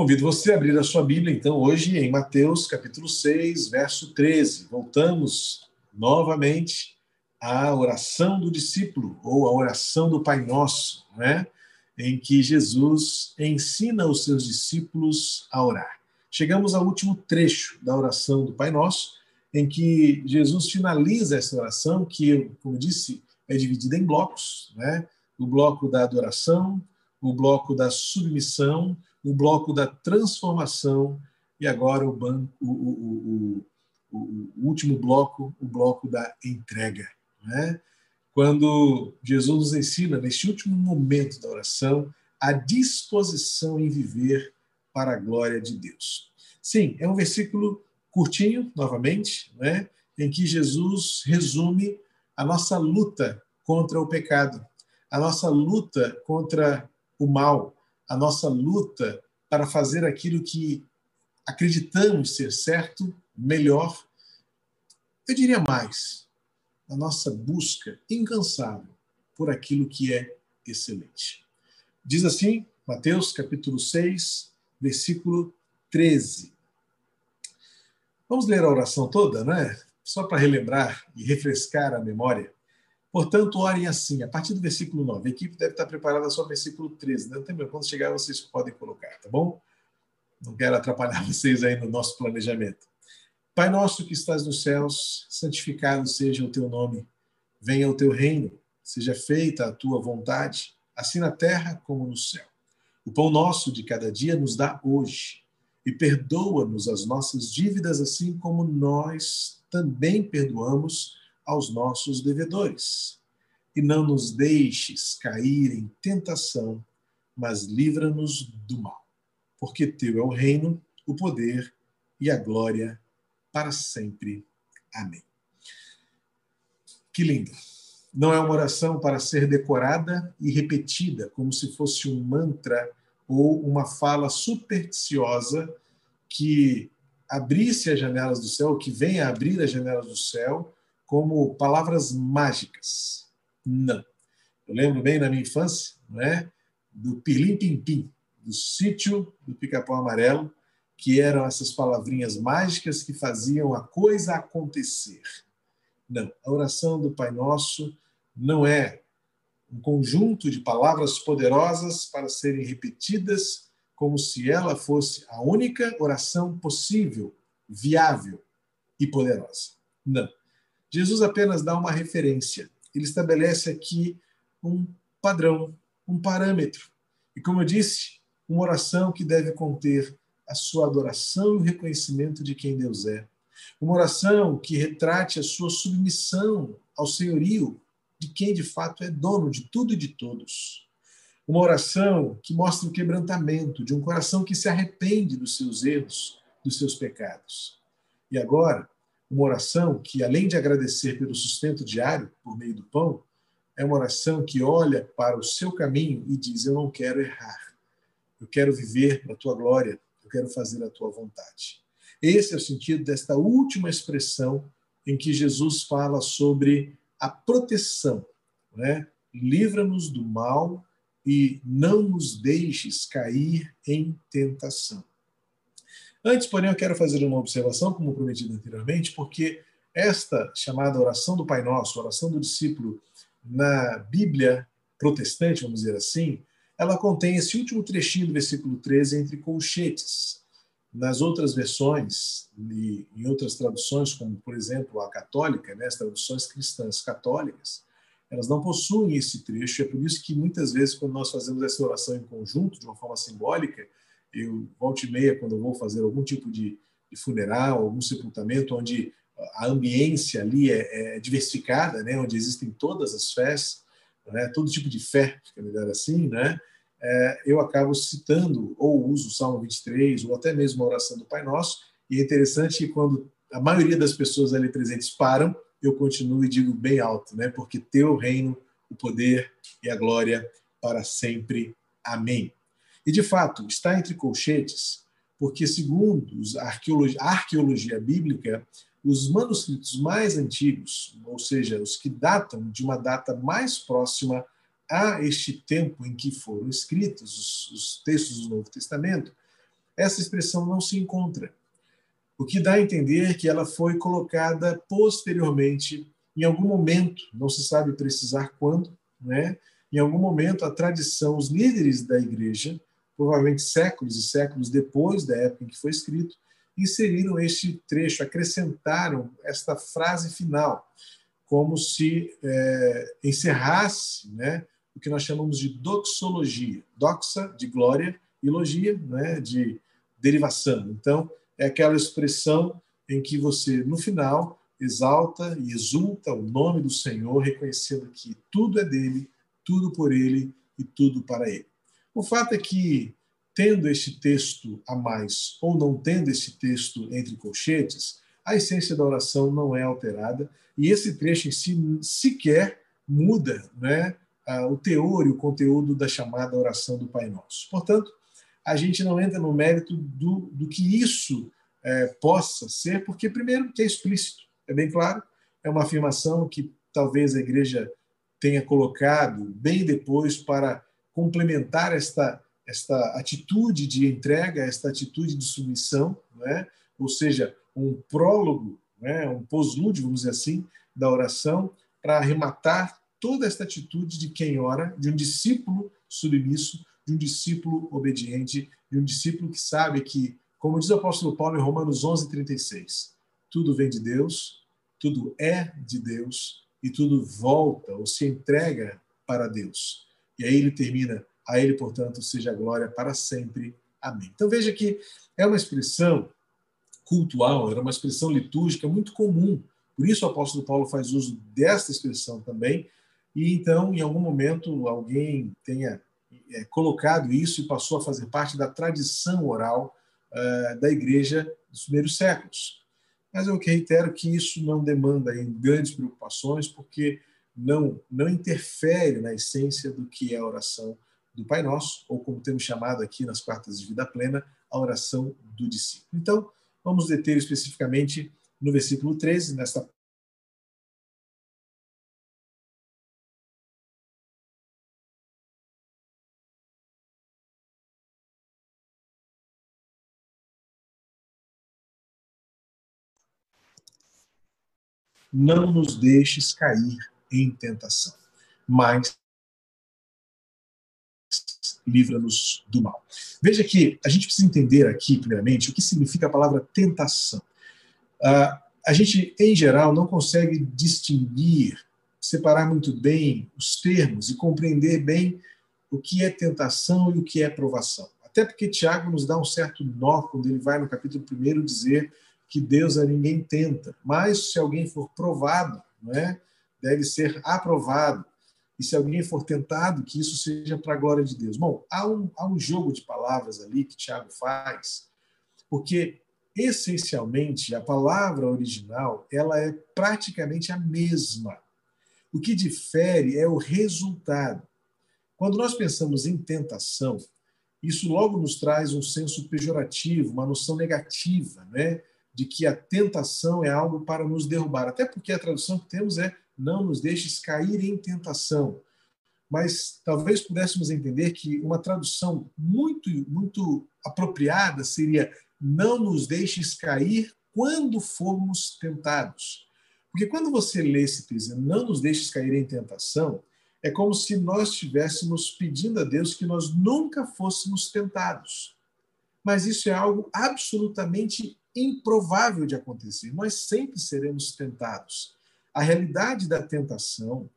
Convido você a abrir a sua Bíblia, então, hoje em Mateus, capítulo 6, verso 13. Voltamos novamente à oração do discípulo, ou à oração do Pai Nosso, né? em que Jesus ensina os seus discípulos a orar. Chegamos ao último trecho da oração do Pai Nosso, em que Jesus finaliza essa oração, que, como disse, é dividida em blocos, né? o bloco da adoração, o bloco da submissão, o bloco da transformação e agora o, banco, o, o, o, último bloco, o bloco da entrega. Né? Quando Jesus nos ensina, neste último momento da oração, a disposição em viver para a glória de Deus. Sim, é um versículo curtinho, novamente, né? em que Jesus resume a nossa luta contra o pecado, a nossa luta contra o mal, a nossa luta para fazer aquilo que acreditamos ser certo, melhor. Eu diria mais, a nossa busca incansável por aquilo que é excelente. Diz assim, Mateus capítulo 6, versículo 13. Vamos ler a oração toda, né? Só para relembrar e refrescar a memória. Portanto, orem assim, a partir do versículo 9. A equipe deve estar preparada só no versículo 13. Não tem quando chegar vocês podem colocar, tá bom? Não quero atrapalhar vocês aí no nosso planejamento. Pai nosso que estás nos céus, santificado seja o teu nome. Venha o teu reino, seja feita a tua vontade, assim na terra como no céu. O pão nosso de cada dia nos dá hoje e perdoa-nos as nossas dívidas, assim como nós também perdoamos aos nossos devedores. E não nos deixes cair em tentação, mas livra-nos do mal. Porque teu é o reino, o poder e a glória para sempre. Amém. Que lindo! Não é uma oração para ser decorada e repetida, como se fosse um mantra ou uma fala supersticiosa que abrisse as janelas do céu, que venha abrir as janelas do céu como palavras mágicas. Não. Eu lembro bem na minha infância, não é? do Pilim Pim Pim, do sítio do Pica-Pau Amarelo, que eram essas palavrinhas mágicas que faziam a coisa acontecer. Não, a oração do Pai Nosso não é um conjunto de palavras poderosas para serem repetidas como se ela fosse a única oração possível, viável e poderosa. Não. Jesus apenas dá uma referência. Ele estabelece aqui um padrão, um parâmetro. E como eu disse, uma oração que deve conter a sua adoração e o reconhecimento de quem Deus é. Uma oração que retrate a sua submissão ao senhorio de quem de fato é dono de tudo e de todos. Uma oração que mostra o quebrantamento de um coração que se arrepende dos seus erros, dos seus pecados. E agora, uma oração que, além de agradecer pelo sustento diário por meio do pão, é uma oração que olha para o seu caminho e diz: Eu não quero errar. Eu quero viver para a tua glória. Eu quero fazer a tua vontade. Esse é o sentido desta última expressão em que Jesus fala sobre a proteção. Né? Livra-nos do mal e não nos deixes cair em tentação. Antes, porém, eu quero fazer uma observação, como prometido anteriormente, porque esta chamada oração do Pai Nosso, oração do discípulo, na Bíblia protestante, vamos dizer assim, ela contém esse último trechinho do versículo 13 entre colchetes. Nas outras versões e em outras traduções, como por exemplo a católica, né, as traduções cristãs católicas, elas não possuem esse trecho. É por isso que muitas vezes, quando nós fazemos essa oração em conjunto, de uma forma simbólica, eu volto e meia, quando eu vou fazer algum tipo de, de funeral, algum sepultamento, onde a ambiência ali é, é, diversificada, né, onde existem todas as fés, né, todo tipo de fé, fica melhor assim, né, é, eu acabo citando ou uso o Salmo 23 ou até mesmo a oração do Pai Nosso, e é interessante que quando a maioria das pessoas ali presentes param, eu continuo e digo bem alto, né, porque teu reino, o poder e a glória para sempre. Amém. E, de fato, está entre colchetes, porque, segundo a arqueologia, bíblica, os manuscritos mais antigos, ou seja, os que datam de uma data mais próxima a este tempo em que foram escritos os, os textos do Novo Testamento, essa expressão não se encontra. O que dá a entender que ela foi colocada posteriormente, em algum momento, não se sabe precisar quando, né? em algum momento a tradição, os líderes da igreja, provavelmente séculos e séculos depois da época em que foi escrito, inseriram este trecho, acrescentaram esta frase final, como se é, encerrasse né, o que nós chamamos de doxologia. Doxa, de glória, e logia, né, de derivação. Então, é aquela expressão em que você, no final, exalta e exulta o nome do Senhor, reconhecendo que tudo é dele, tudo por ele e tudo para ele. O fato é que, tendo este texto a mais ou não tendo esse texto entre colchetes, a essência da oração não é alterada e esse trecho em si sequer muda né, o teor e o conteúdo da chamada oração do Pai Nosso. Portanto, a gente não entra no mérito do, do que isso é, possa ser, porque, primeiro, que é explícito, é bem claro, é uma afirmação que talvez a igreja tenha colocado bem depois para complementar esta, esta atitude de entrega, esta atitude de submissão, é? ou seja, um prólogo, é? um pós-lúdio, vamos dizer assim, da oração, para arrematar toda esta atitude de quem ora, de um discípulo submisso, de um discípulo obediente, de um discípulo que sabe que, como diz o apóstolo Paulo em Romanos 11:36, tudo vem de Deus, tudo é de Deus e tudo volta ou se entrega para Deus. E aí ele termina, a ele, portanto, seja a glória para sempre. Amém. Então veja que é uma expressão cultual, era uma expressão litúrgica muito comum. Por isso o apóstolo Paulo faz uso desta expressão também. E então, em algum momento, alguém tenha é, colocado isso e passou a fazer parte da tradição oral uh, da igreja dos primeiros séculos. Mas eu reitero que isso não demanda grandes preocupações, porque não, não interfere na essência do que é a oração do Pai Nosso, ou como temos chamado aqui nas quartas de vida plena, a oração do discípulo. Então, vamos deter especificamente no versículo 13, nesta não nos deixes cair em tentação, mas livra-nos do mal. Veja que a gente precisa entender aqui, primeiramente, o que significa a palavra tentação. Uh, a gente, em geral, não consegue distinguir, separar muito bem os termos e compreender bem o que é tentação e o que é provação. Até porque Tiago nos dá um certo nó quando ele vai no capítulo 1 dizer que Deus a ninguém tenta, mas se alguém for provado, não é? Deve ser aprovado. E se alguém for tentado, que isso seja para a glória de Deus. Bom, há um, há um jogo de palavras ali que Tiago faz, porque essencialmente a palavra original ela é praticamente a mesma. O que difere é o resultado. Quando nós pensamos em tentação, isso logo nos traz um senso pejorativo, uma noção negativa, né? de que a tentação é algo para nos derrubar. Até porque a tradução que temos é não nos deixes cair em tentação. Mas talvez pudéssemos entender que uma tradução muito, muito apropriada seria não nos deixes cair quando formos tentados. Porque quando você lê esse texto, não nos deixes cair em tentação, é como se nós estivéssemos pedindo a Deus que nós nunca fôssemos tentados. Mas isso é algo absolutamente improvável de acontecer. Nós sempre seremos tentados. A realidade da tentação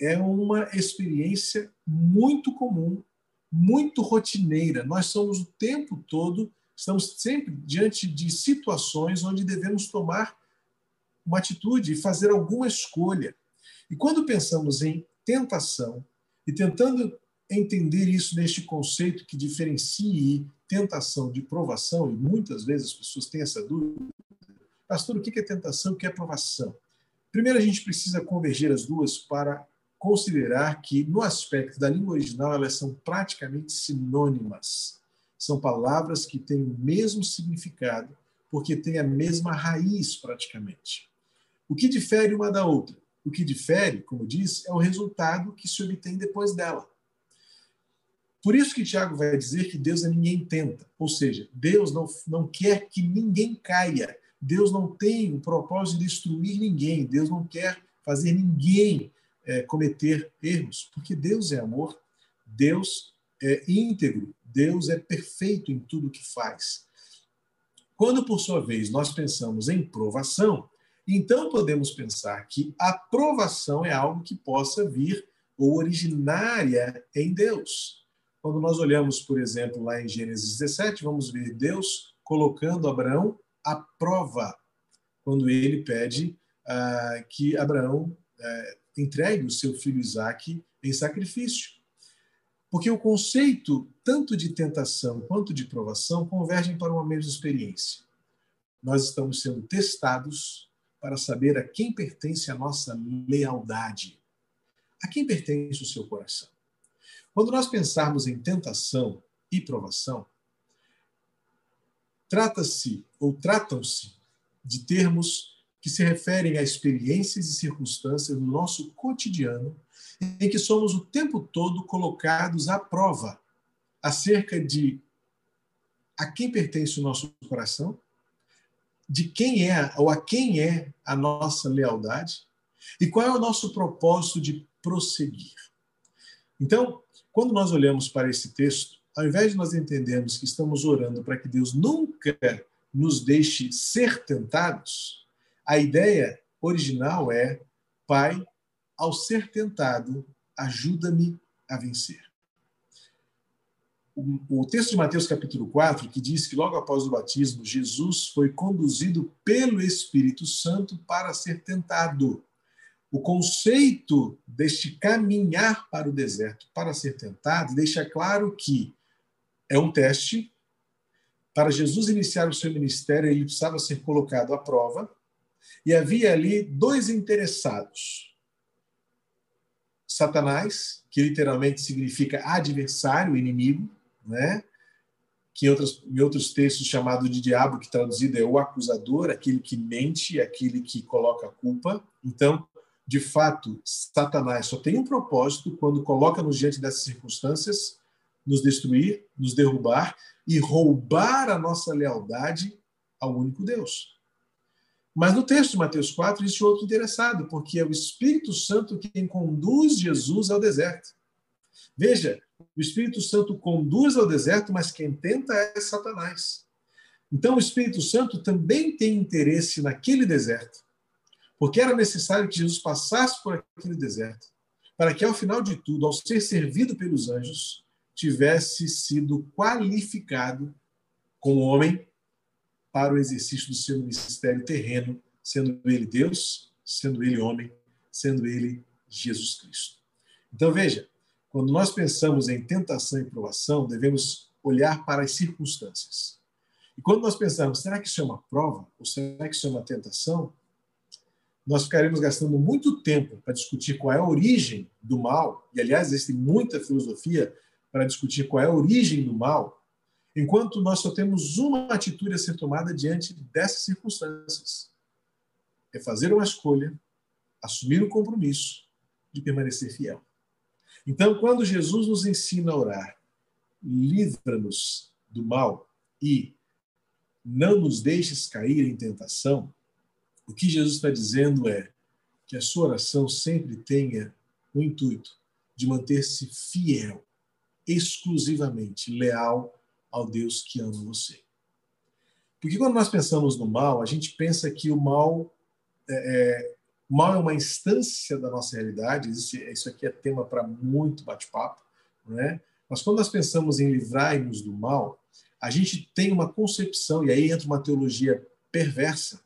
é uma experiência muito comum, muito rotineira. Nós somos o tempo todo, estamos sempre diante de situações onde devemos tomar uma atitude e fazer alguma escolha. E quando pensamos em tentação e tentando entender isso neste conceito que diferencie tentação de provação, e muitas vezes as pessoas têm essa dúvida, pastor, o que é tentação o que é provação? Primeiro, a gente precisa converger as duas para considerar que, no aspecto da língua original, elas são praticamente sinônimas. São palavras que têm o mesmo significado, porque têm a mesma raiz, praticamente. O que difere uma da outra? O que difere, como diz, é o resultado que se obtém depois dela. Por isso que Tiago vai dizer que Deus a ninguém tenta. Ou seja, Deus não, não quer que ninguém caia. Deus não tem o propósito de destruir ninguém. Deus não quer fazer ninguém é, cometer erros, porque Deus é amor, Deus é íntegro, Deus é perfeito em tudo que faz. Quando, por sua vez, nós pensamos em provação, então podemos pensar que a provação é algo que possa vir ou originária em Deus. Quando nós olhamos, por exemplo, lá em Gênesis 17, vamos ver Deus colocando Abraão à prova, quando ele pede ah, que Abraão ah, entregue o seu filho Isaque em sacrifício. Porque o conceito, tanto de tentação quanto de provação, convergem para uma mesma experiência. Nós estamos sendo testados para saber a quem pertence a nossa lealdade. A quem pertence o seu coração? Quando nós pensarmos em tentação e provação, trata-se ou tratam-se de termos que se referem a experiências e circunstâncias no nosso cotidiano em que somos o tempo todo colocados à prova acerca de a quem pertence o nosso coração, de quem é ou a quem é a nossa lealdade e qual é o nosso propósito de prosseguir. Então, quando nós olhamos para esse texto, ao invés de nós entendermos que estamos orando para que Deus nunca nos deixe ser tentados, a ideia original é: Pai, ao ser tentado, ajuda-me a vencer. O, texto de Mateus capítulo 4, que diz que logo após o batismo, Jesus foi conduzido pelo Espírito Santo para ser tentado. O conceito deste caminhar para o deserto para ser tentado deixa claro que é um teste. Para Jesus iniciar o seu ministério, ele precisava ser colocado à prova. E havia ali dois interessados: Satanás, que literalmente significa adversário, inimigo, né? que em outros, em outros textos chamado de diabo, que traduzido é o acusador, aquele que mente, aquele que coloca a culpa. Então, de fato, Satanás só tem um propósito quando coloca-nos diante dessas circunstâncias, nos destruir, nos derrubar e roubar a nossa lealdade ao único Deus. Mas no texto de Mateus 4 existe outro interessado, porque é o Espírito Santo quem conduz Jesus ao deserto. Veja, o Espírito Santo conduz ao deserto, mas quem tenta é Satanás. Então o Espírito Santo também tem interesse naquele deserto porque era necessário que Jesus passasse por aquele deserto, para que, ao final de tudo, ao ser servido pelos anjos, tivesse sido qualificado como homem para o exercício do seu ministério terreno, sendo ele Deus, sendo ele homem, sendo ele Jesus Cristo. Então, veja, quando nós pensamos em tentação e provação, devemos olhar para as circunstâncias. E quando nós pensamos, será que isso é uma prova? Ou será que isso é uma tentação? nós ficaremos gastando muito tempo para discutir qual é a origem do mal, e aliás, existe muita filosofia para discutir qual é a origem do mal, enquanto nós só temos uma atitude a ser tomada diante dessas circunstâncias: é fazer uma escolha, assumir o compromisso de permanecer fiel. Então, quando Jesus nos ensina a orar, livra-nos do mal e não nos deixes cair em tentação, o que Jesus está dizendo é que a sua oração sempre tenha o intuito de manter-se fiel, exclusivamente leal ao Deus que ama você. Porque quando nós pensamos no mal, a gente pensa que o mal é, é, mal é uma instância da nossa realidade. Isso aqui é tema para muito bate-papo, né? Mas quando nós pensamos em livrar-nos do mal, a gente tem uma concepção e aí entra uma teologia perversa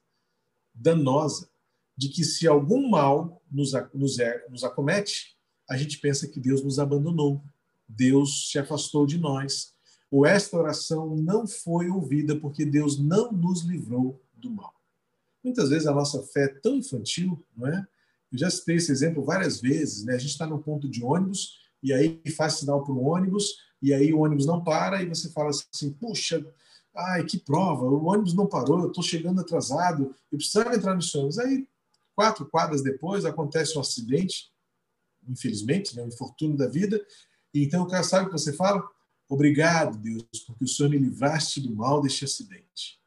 danosa de que se algum mal nos, nos, é, nos acomete, a gente pensa que Deus nos abandonou, Deus se afastou de nós, ou esta oração não foi ouvida porque Deus não nos livrou do mal. Muitas vezes a nossa fé é tão infantil, não é? Eu já citei esse exemplo várias vezes, né? A gente está no ponto de ônibus e aí faz sinal para o ônibus e aí o ônibus não para e você fala assim, puxa, Ai, que prova, o ônibus não parou, eu estou chegando atrasado, eu precisava entrar no ônibus. Aí, quatro quadras depois, acontece um acidente, infelizmente, né, um infortúnio da vida, então o cara sabe o que você fala? Obrigado, Deus, porque o Senhor me livraste do mal deste acidente.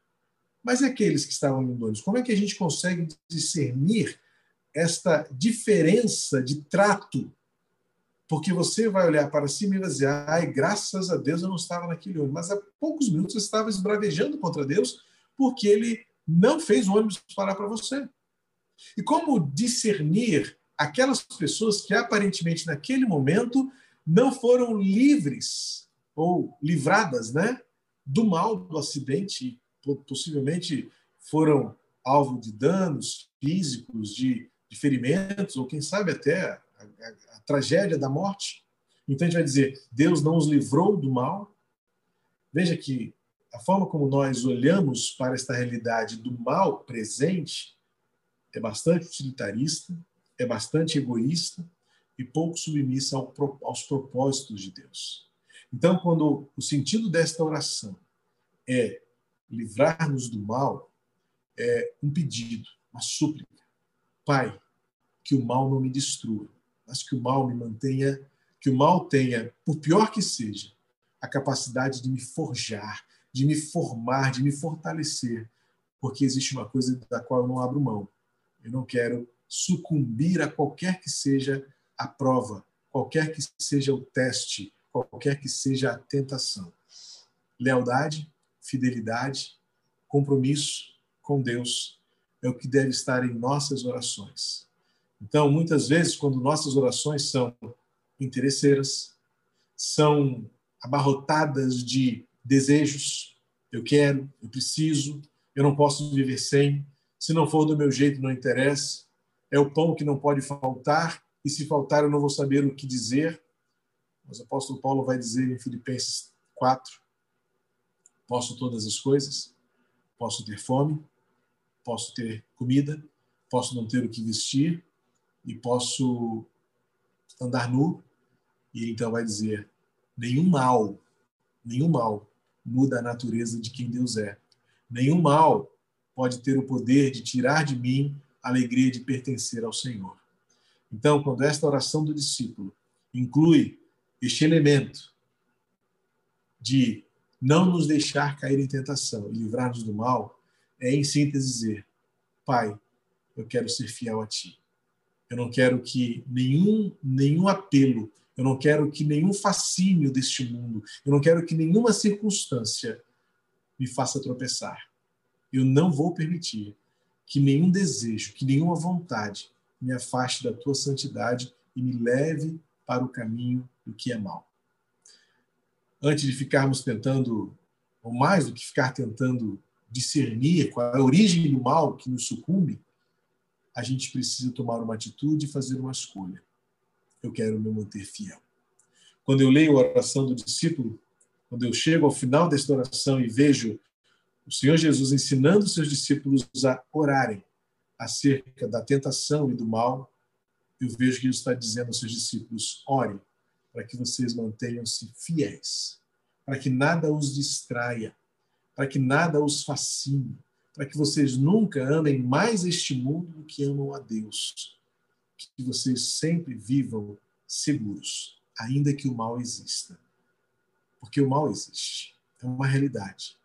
Mas aqueles que estavam indo como é que a gente consegue discernir esta diferença de trato? Porque você vai olhar para cima e vai dizer, ai, graças a Deus eu não estava naquele ônibus. Mas há poucos minutos você estava esbravejando contra Deus porque ele não fez o ônibus parar para você. E como discernir aquelas pessoas que aparentemente naquele momento não foram livres ou livradas, né, do mal do acidente, possivelmente foram alvo de danos físicos, de, de ferimentos, ou quem sabe até a, a, a tragédia da morte. Então a gente vai dizer: Deus não os livrou do mal. Veja que a forma como nós olhamos para esta realidade do mal presente é bastante utilitarista, é bastante egoísta e pouco submissa ao, aos propósitos de Deus. Então, quando o sentido desta oração é livrar-nos do mal, é um pedido, uma súplica. Pai, que o mal não me destrua, mas que o mal me mantenha, que o mal tenha, por pior que seja, a capacidade de me forjar, de me formar, de me fortalecer, porque existe uma coisa da qual eu não abro mão. Eu não quero sucumbir a qualquer que seja a prova, qualquer que seja o teste, qualquer que seja a tentação. Lealdade, fidelidade, compromisso com Deus é o que deve estar em nossas orações. Então, muitas vezes, quando nossas orações são interesseiras, são abarrotadas de desejos, eu quero, eu preciso, eu não posso viver sem, se não for do meu jeito, não interessa, é o pão que não pode faltar, e se faltar, eu não vou saber o que dizer. Mas o apóstolo Paulo vai dizer em Filipenses 4: Posso todas as coisas, posso ter fome, posso ter comida, posso não ter o que vestir, e posso andar nu. E então vai dizer: nenhum mal, nenhum mal muda a natureza de quem Deus é. Nenhum mal pode ter o poder de tirar de mim a alegria de pertencer ao Senhor. Então, quando esta oração do discípulo inclui este elemento de não nos deixar cair em tentação e livrar-nos do mal, é em síntese dizer: Pai, eu quero ser fiel a Ti. Eu não quero que nenhum, nenhum apelo, eu não quero que nenhum fascínio deste mundo, eu não quero que nenhuma circunstância me faça tropeçar. Eu não vou permitir que nenhum desejo, que nenhuma vontade me afaste da tua santidade e me leve para o caminho do que é mal. Antes de ficarmos tentando, ou mais do que ficar tentando discernir qual é a origem do mal que nos sucumbe, a gente precisa tomar uma atitude e fazer uma escolha. Eu quero me manter fiel. Quando eu leio a oração do discípulo, quando eu chego ao final desta oração e vejo o Senhor Jesus ensinando seus discípulos a orarem acerca da tentação e do mal, eu vejo que ele está dizendo aos seus discípulos: orem para que vocês mantenham-se fiéis, para que nada os distraia, para que nada os fascine, para que vocês nunca amem mais este mundo do que amam a Deus, que vocês sempre vivam seguros, ainda que o mal exista. Porque o mal existe, é uma realidade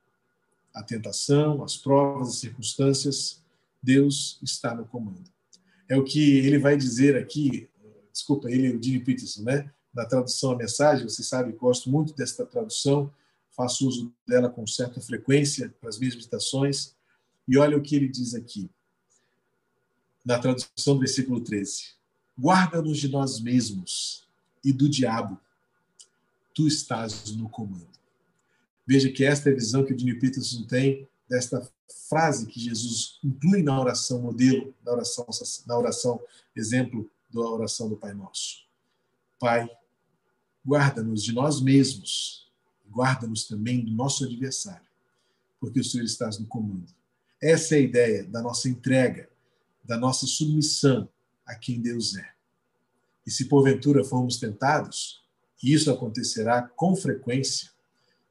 a tentação, as provas, as circunstâncias, Deus está no comando. É o que ele vai dizer aqui, desculpa, ele, o Jimmy Peterson, né? Na tradução a mensagem, você sabe, gosto muito desta tradução, faço uso dela com certa frequência para as minhas meditações. E olha o que ele diz aqui, na tradução do versículo 13: Guarda-nos de nós mesmos e do diabo, tu estás no comando. Veja que esta é a visão que o Dini Peterson tem desta frase que Jesus inclui na oração modelo, na oração, na oração exemplo da oração do Pai Nosso. Pai, guarda-nos de nós mesmos, guarda-nos também do nosso adversário, porque o Senhor está no comando. Essa é a ideia da nossa entrega, da nossa submissão a quem Deus é. E se porventura formos tentados, e isso acontecerá com frequência,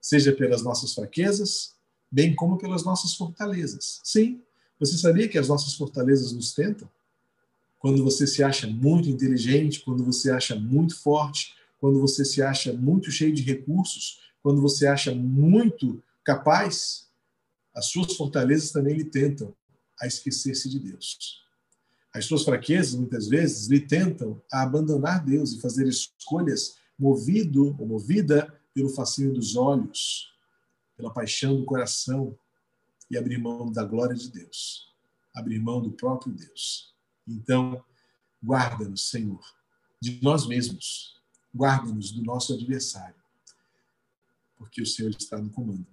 seja pelas nossas fraquezas, bem como pelas nossas fortalezas. Sim, você sabia que as nossas fortalezas nos tentam? Quando você se acha muito inteligente, quando você acha muito forte, quando você se acha muito cheio de recursos, quando você acha muito capaz, as suas fortalezas também lhe tentam a esquecer-se de Deus. As suas fraquezas, muitas vezes, lhe tentam a abandonar Deus e fazer escolhas movido ou movida pelo fascínio dos olhos, pela paixão do coração e abrir mão da glória de Deus, abrir mão do próprio Deus. Então, guarda-nos, Senhor, de nós mesmos, guarda-nos do nosso adversário, porque o Senhor está no comando.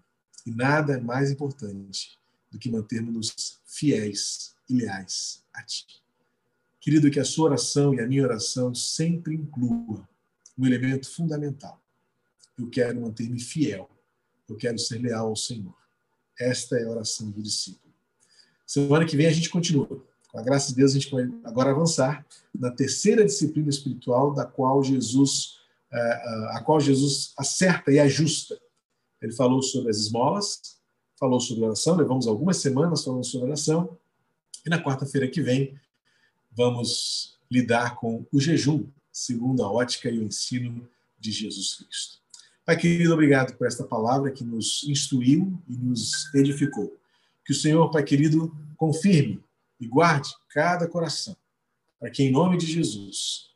E nada é mais importante do que mantermos-nos fiéis e leais a Ti. Querido, que a sua oração e a minha oração sempre inclua um elemento fundamental. Eu quero manter-me fiel. Eu quero ser leal ao Senhor. Esta é a oração do discípulo. Semana que vem a gente continua. Com a graça de Deus, a gente vai agora avançar na terceira disciplina espiritual da qual Jesus, eh, eh, a qual Jesus acerta e ajusta. Ele falou sobre as esmolas, falou sobre oração, levamos algumas semanas falando sobre oração, e na quarta-feira que vem vamos lidar com o jejum, segundo a ótica e o ensino de Jesus Cristo. Pai querido, obrigado por esta palavra que nos instruiu e nos edificou. Que o Senhor, Pai querido, confirme e guarde cada coração, para que, em nome de Jesus,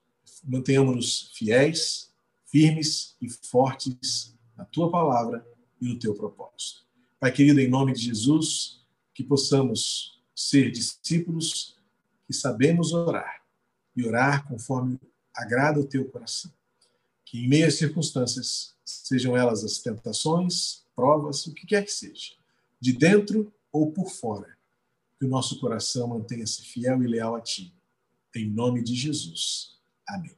mantenhamos-nos fiéis, firmes e fortes na tua palavra e no teu propósito. Pai querido, em nome de Jesus, que possamos ser discípulos que sabemos orar e orar conforme agrada o teu coração. Que em meio às circunstâncias, sejam elas as tentações, provas, o que quer que seja, de dentro ou por fora, que o nosso coração mantenha-se fiel e leal a ti. Em nome de Jesus. Amém.